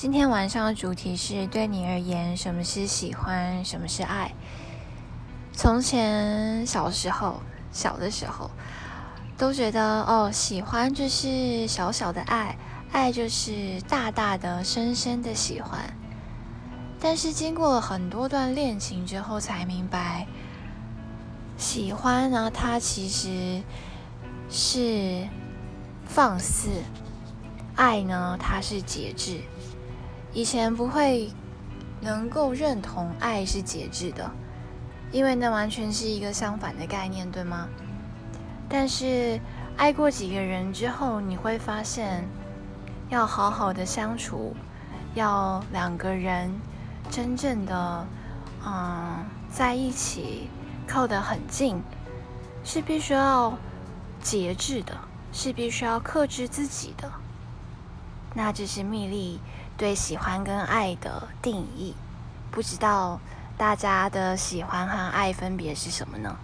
今天晚上的主题是对你而言，什么是喜欢，什么是爱？从前小时候，小的时候，都觉得哦，喜欢就是小小的爱，爱就是大大的、深深的喜欢。但是经过了很多段恋情之后，才明白，喜欢呢，它其实是放肆；爱呢，它是节制。以前不会能够认同爱是节制的，因为那完全是一个相反的概念，对吗？但是爱过几个人之后，你会发现，要好好的相处，要两个人。真正的，嗯，在一起靠得很近，是必须要节制的，是必须要克制自己的。那这是蜜莉对喜欢跟爱的定义。不知道大家的喜欢和爱分别是什么呢？